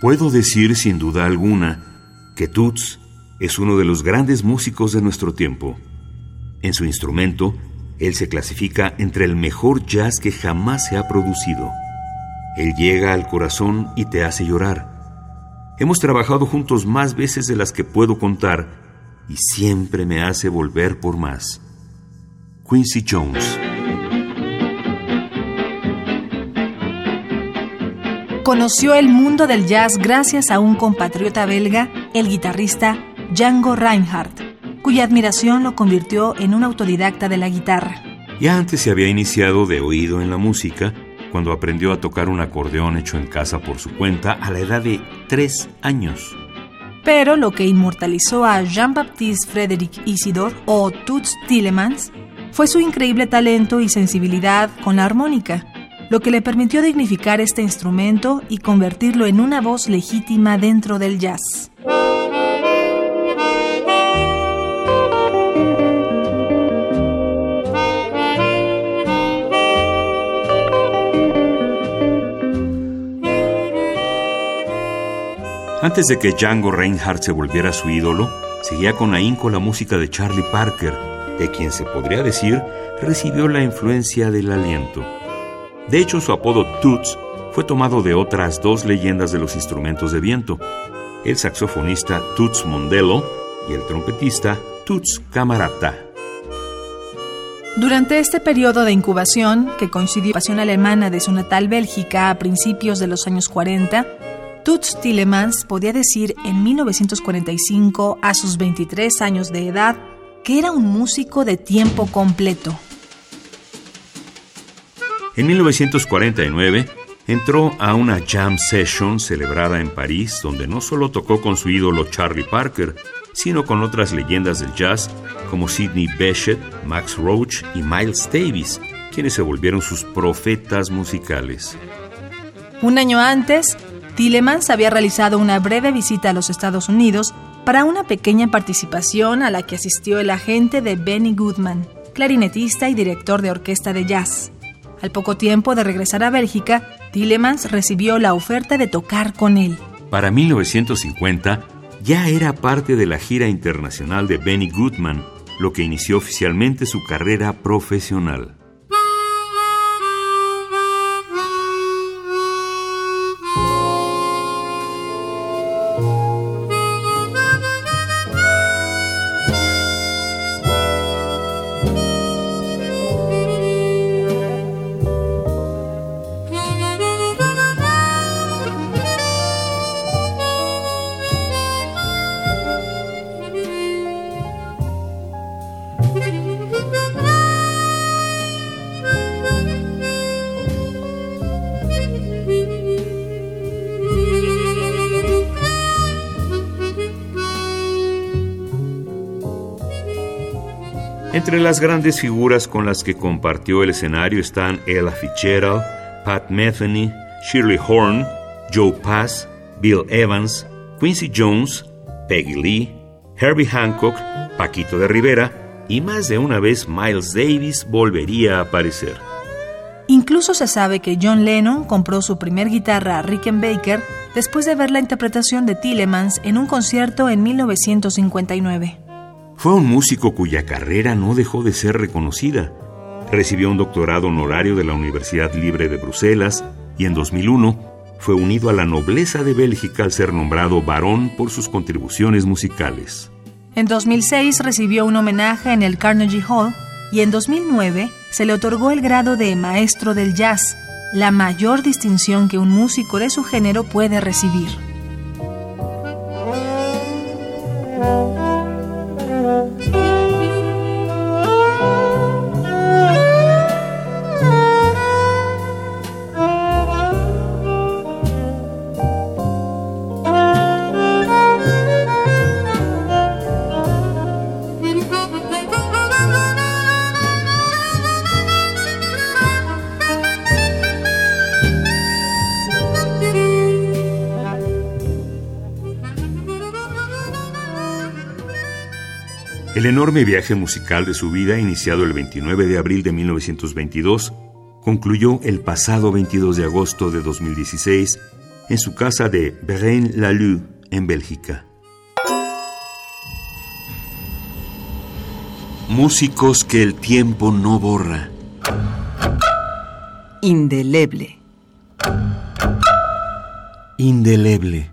Puedo decir sin duda alguna que Toots es uno de los grandes músicos de nuestro tiempo. En su instrumento, él se clasifica entre el mejor jazz que jamás se ha producido. Él llega al corazón y te hace llorar. Hemos trabajado juntos más veces de las que puedo contar y siempre me hace volver por más. Quincy Jones. Conoció el mundo del jazz gracias a un compatriota belga, el guitarrista Django Reinhardt, cuya admiración lo convirtió en un autodidacta de la guitarra. Ya antes se había iniciado de oído en la música cuando aprendió a tocar un acordeón hecho en casa por su cuenta a la edad de tres años. Pero lo que inmortalizó a Jean-Baptiste Frédéric Isidore o Toots Tillemans fue su increíble talento y sensibilidad con la armónica, lo que le permitió dignificar este instrumento y convertirlo en una voz legítima dentro del jazz. Antes de que Django Reinhardt se volviera su ídolo, seguía con ahínco la música de Charlie Parker, de quien se podría decir recibió la influencia del aliento. De hecho, su apodo Toots fue tomado de otras dos leyendas de los instrumentos de viento, el saxofonista Toots Mondello y el trompetista Toots Camarata. Durante este periodo de incubación, que coincidió con la alemana de su natal Bélgica a principios de los años 40, Toots Tillemans podía decir en 1945, a sus 23 años de edad, que era un músico de tiempo completo. En 1949 entró a una jam session celebrada en París donde no solo tocó con su ídolo Charlie Parker, sino con otras leyendas del jazz como Sidney Bechet, Max Roach y Miles Davis, quienes se volvieron sus profetas musicales. Un año antes, Tillemans había realizado una breve visita a los Estados Unidos para una pequeña participación a la que asistió el agente de Benny Goodman, clarinetista y director de orquesta de jazz. Al poco tiempo de regresar a Bélgica, Tillemans recibió la oferta de tocar con él. Para 1950 ya era parte de la gira internacional de Benny Goodman, lo que inició oficialmente su carrera profesional. Entre las grandes figuras con las que compartió el escenario están Ella Fitzgerald, Pat Metheny, Shirley Horn, Joe Pass, Bill Evans, Quincy Jones, Peggy Lee, Herbie Hancock, Paquito de Rivera y más de una vez Miles Davis volvería a aparecer. Incluso se sabe que John Lennon compró su primer guitarra a Rickenbacker después de ver la interpretación de Tillemans en un concierto en 1959. Fue un músico cuya carrera no dejó de ser reconocida. Recibió un doctorado honorario de la Universidad Libre de Bruselas y en 2001 fue unido a la nobleza de Bélgica al ser nombrado barón por sus contribuciones musicales. En 2006 recibió un homenaje en el Carnegie Hall y en 2009 se le otorgó el grado de maestro del jazz, la mayor distinción que un músico de su género puede recibir. El enorme viaje musical de su vida, iniciado el 29 de abril de 1922, concluyó el pasado 22 de agosto de 2016 en su casa de Braine-l'Alleud, en Bélgica. Músicos que el tiempo no borra. Indeleble. Indeleble.